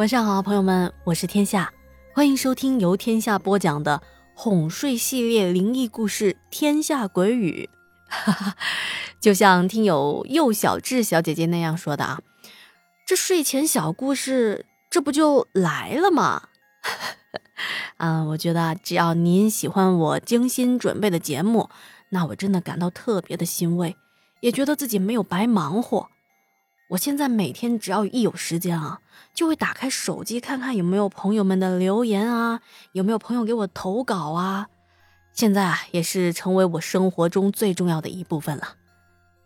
晚上好，朋友们，我是天下，欢迎收听由天下播讲的哄睡系列灵异故事《天下鬼语》。就像听友幼小智小姐姐那样说的啊，这睡前小故事，这不就来了吗？啊，我觉得只要您喜欢我精心准备的节目，那我真的感到特别的欣慰，也觉得自己没有白忙活。我现在每天只要一有时间啊，就会打开手机看看有没有朋友们的留言啊，有没有朋友给我投稿啊。现在啊，也是成为我生活中最重要的一部分了。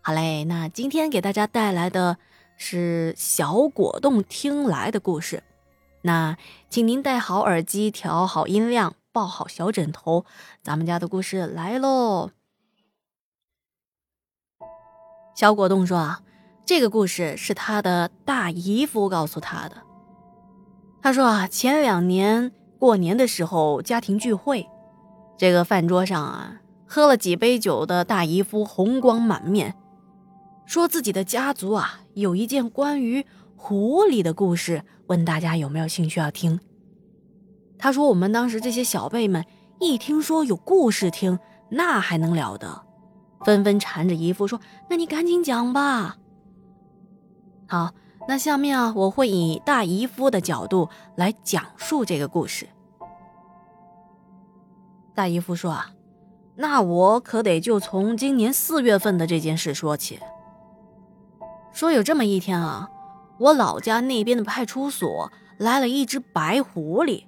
好嘞，那今天给大家带来的是小果冻听来的故事。那请您戴好耳机，调好音量，抱好小枕头，咱们家的故事来喽。小果冻说啊。这个故事是他的大姨夫告诉他的。他说啊，前两年过年的时候家庭聚会，这个饭桌上啊，喝了几杯酒的大姨夫红光满面，说自己的家族啊有一件关于狐狸的故事，问大家有没有兴趣要听。他说我们当时这些小辈们一听说有故事听，那还能了得，纷纷缠着姨夫说：“那你赶紧讲吧。”好，那下面啊，我会以大姨夫的角度来讲述这个故事。大姨夫说啊，那我可得就从今年四月份的这件事说起。说有这么一天啊，我老家那边的派出所来了一只白狐狸。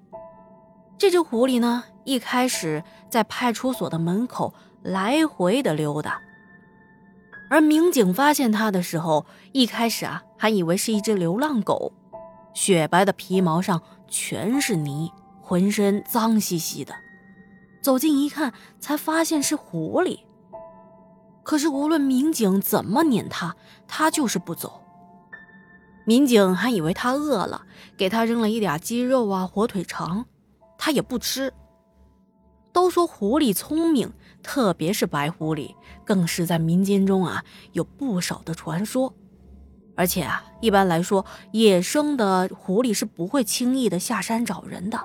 这只狐狸呢，一开始在派出所的门口来回的溜达。而民警发现它的时候，一开始啊还以为是一只流浪狗，雪白的皮毛上全是泥，浑身脏兮兮的。走近一看，才发现是狐狸。可是无论民警怎么撵它，它就是不走。民警还以为它饿了，给它扔了一点鸡肉啊、火腿肠，它也不吃。都说狐狸聪明。特别是白狐狸，更是在民间中啊有不少的传说。而且啊，一般来说，野生的狐狸是不会轻易的下山找人的。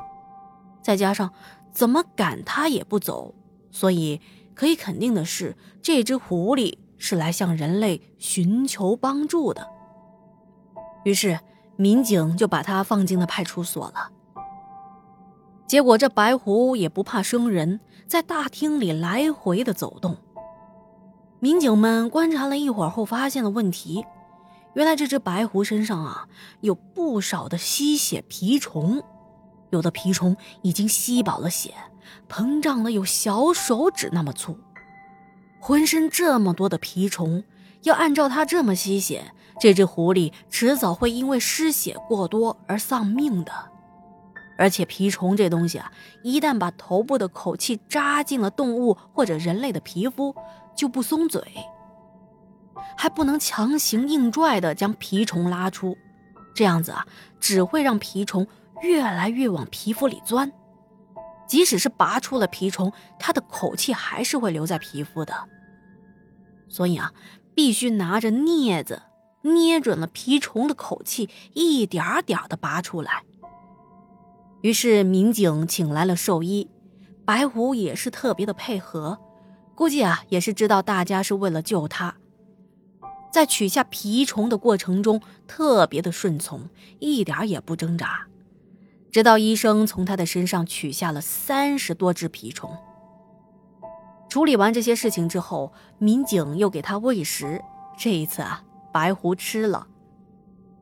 再加上怎么赶它也不走，所以可以肯定的是，这只狐狸是来向人类寻求帮助的。于是，民警就把它放进了派出所了。结果，这白狐也不怕生人，在大厅里来回的走动。民警们观察了一会儿后，发现了问题。原来这只白狐身上啊，有不少的吸血蜱虫，有的蜱虫已经吸饱了血，膨胀的有小手指那么粗。浑身这么多的蜱虫，要按照它这么吸血，这只狐狸迟早会因为失血过多而丧命的。而且蜱虫这东西啊，一旦把头部的口气扎进了动物或者人类的皮肤，就不松嘴，还不能强行硬拽的将蜱虫拉出，这样子啊，只会让蜱虫越来越往皮肤里钻。即使是拔出了蜱虫，它的口气还是会留在皮肤的。所以啊，必须拿着镊子捏准了蜱虫的口气，一点点的拔出来。于是民警请来了兽医，白狐也是特别的配合，估计啊也是知道大家是为了救他，在取下蜱虫的过程中特别的顺从，一点也不挣扎，直到医生从他的身上取下了三十多只蜱虫。处理完这些事情之后，民警又给他喂食，这一次啊白狐吃了。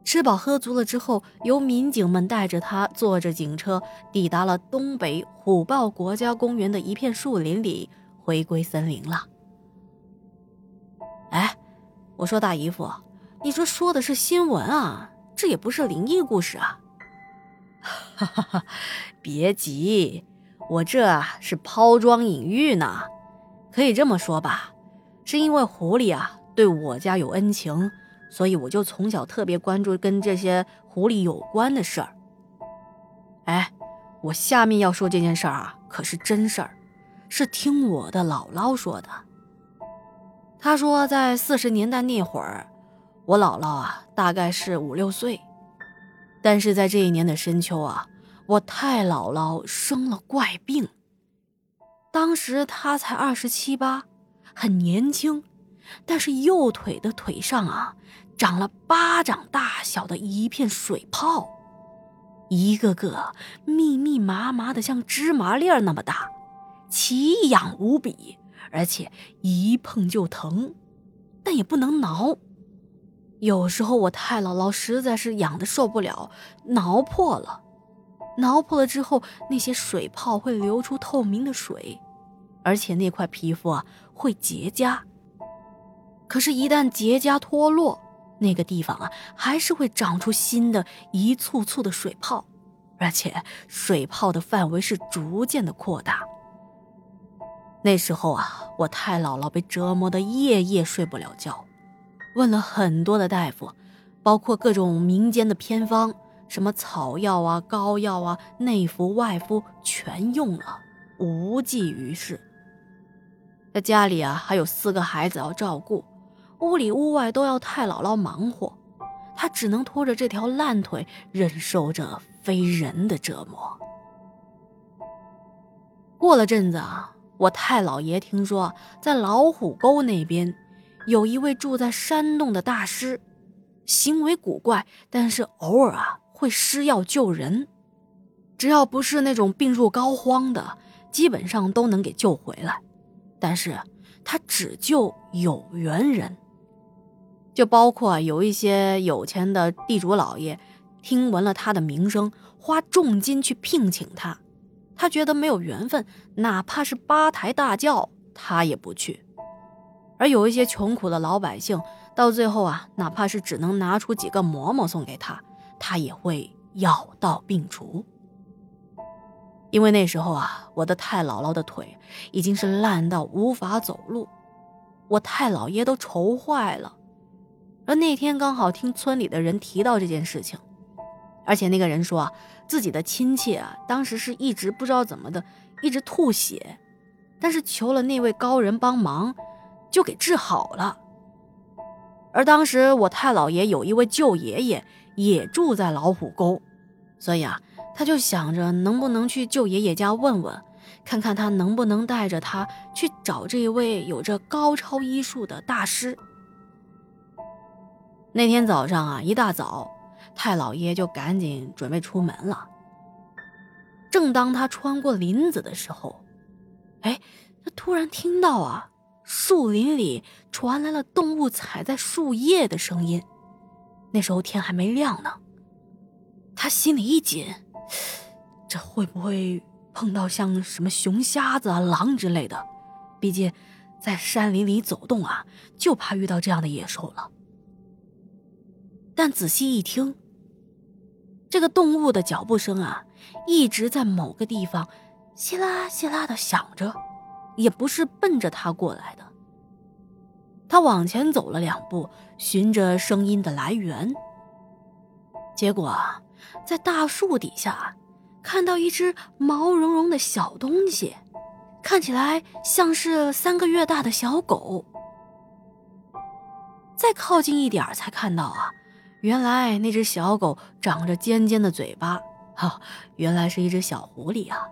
吃饱喝足了之后，由民警们带着他坐着警车，抵达了东北虎豹国家公园的一片树林里，回归森林了。我说大姨夫，你这说的是新闻啊，这也不是灵异故事啊。哈哈哈，别急，我这是抛砖引玉呢。可以这么说吧，是因为狐狸啊对我家有恩情。所以我就从小特别关注跟这些狐狸有关的事儿。哎，我下面要说这件事儿啊，可是真事儿，是听我的姥姥说的。他说，在四十年代那会儿，我姥姥啊大概是五六岁，但是在这一年的深秋啊，我太姥姥生了怪病。当时她才二十七八，很年轻，但是右腿的腿上啊，长了巴掌大小的一片水泡，一个个密密麻麻的，像芝麻粒儿那么大，奇痒无比，而且一碰就疼，但也不能挠。有时候我太姥姥实在是痒的受不了，挠破了，挠破了之后，那些水泡会流出透明的水，而且那块皮肤啊会结痂。可是，一旦结痂脱落，那个地方啊还是会长出新的一簇簇的水泡，而且水泡的范围是逐渐的扩大。那时候啊，我太姥姥被折磨的夜夜睡不了觉。问了很多的大夫，包括各种民间的偏方，什么草药啊、膏药啊、内服外敷，全用了，无济于事。在家里啊，还有四个孩子要照顾，屋里屋外都要太姥姥忙活，他只能拖着这条烂腿，忍受着非人的折磨。过了阵子啊，我太姥爷听说在老虎沟那边。有一位住在山洞的大师，行为古怪，但是偶尔啊会施药救人。只要不是那种病入膏肓的，基本上都能给救回来。但是他只救有缘人，就包括有一些有钱的地主老爷，听闻了他的名声，花重金去聘请他。他觉得没有缘分，哪怕是八抬大轿，他也不去。而有一些穷苦的老百姓，到最后啊，哪怕是只能拿出几个馍馍送给他，他也会药到病除。因为那时候啊，我的太姥姥的腿已经是烂到无法走路，我太姥爷都愁坏了。而那天刚好听村里的人提到这件事情，而且那个人说啊，自己的亲戚啊，当时是一直不知道怎么的，一直吐血，但是求了那位高人帮忙。就给治好了。而当时我太姥爷有一位舅爷爷也住在老虎沟，所以啊，他就想着能不能去舅爷爷家问问，看看他能不能带着他去找这位有着高超医术的大师。那天早上啊，一大早，太姥爷就赶紧准备出门了。正当他穿过林子的时候，哎，他突然听到啊。树林里传来了动物踩在树叶的声音，那时候天还没亮呢。他心里一紧，这会不会碰到像什么熊瞎子啊、狼之类的？毕竟在山林里走动啊，就怕遇到这样的野兽了。但仔细一听，这个动物的脚步声啊，一直在某个地方稀啦稀啦的响着。也不是奔着他过来的。他往前走了两步，寻着声音的来源，结果在大树底下看到一只毛茸茸的小东西，看起来像是三个月大的小狗。再靠近一点才看到啊，原来那只小狗长着尖尖的嘴巴，哈，原来是一只小狐狸啊。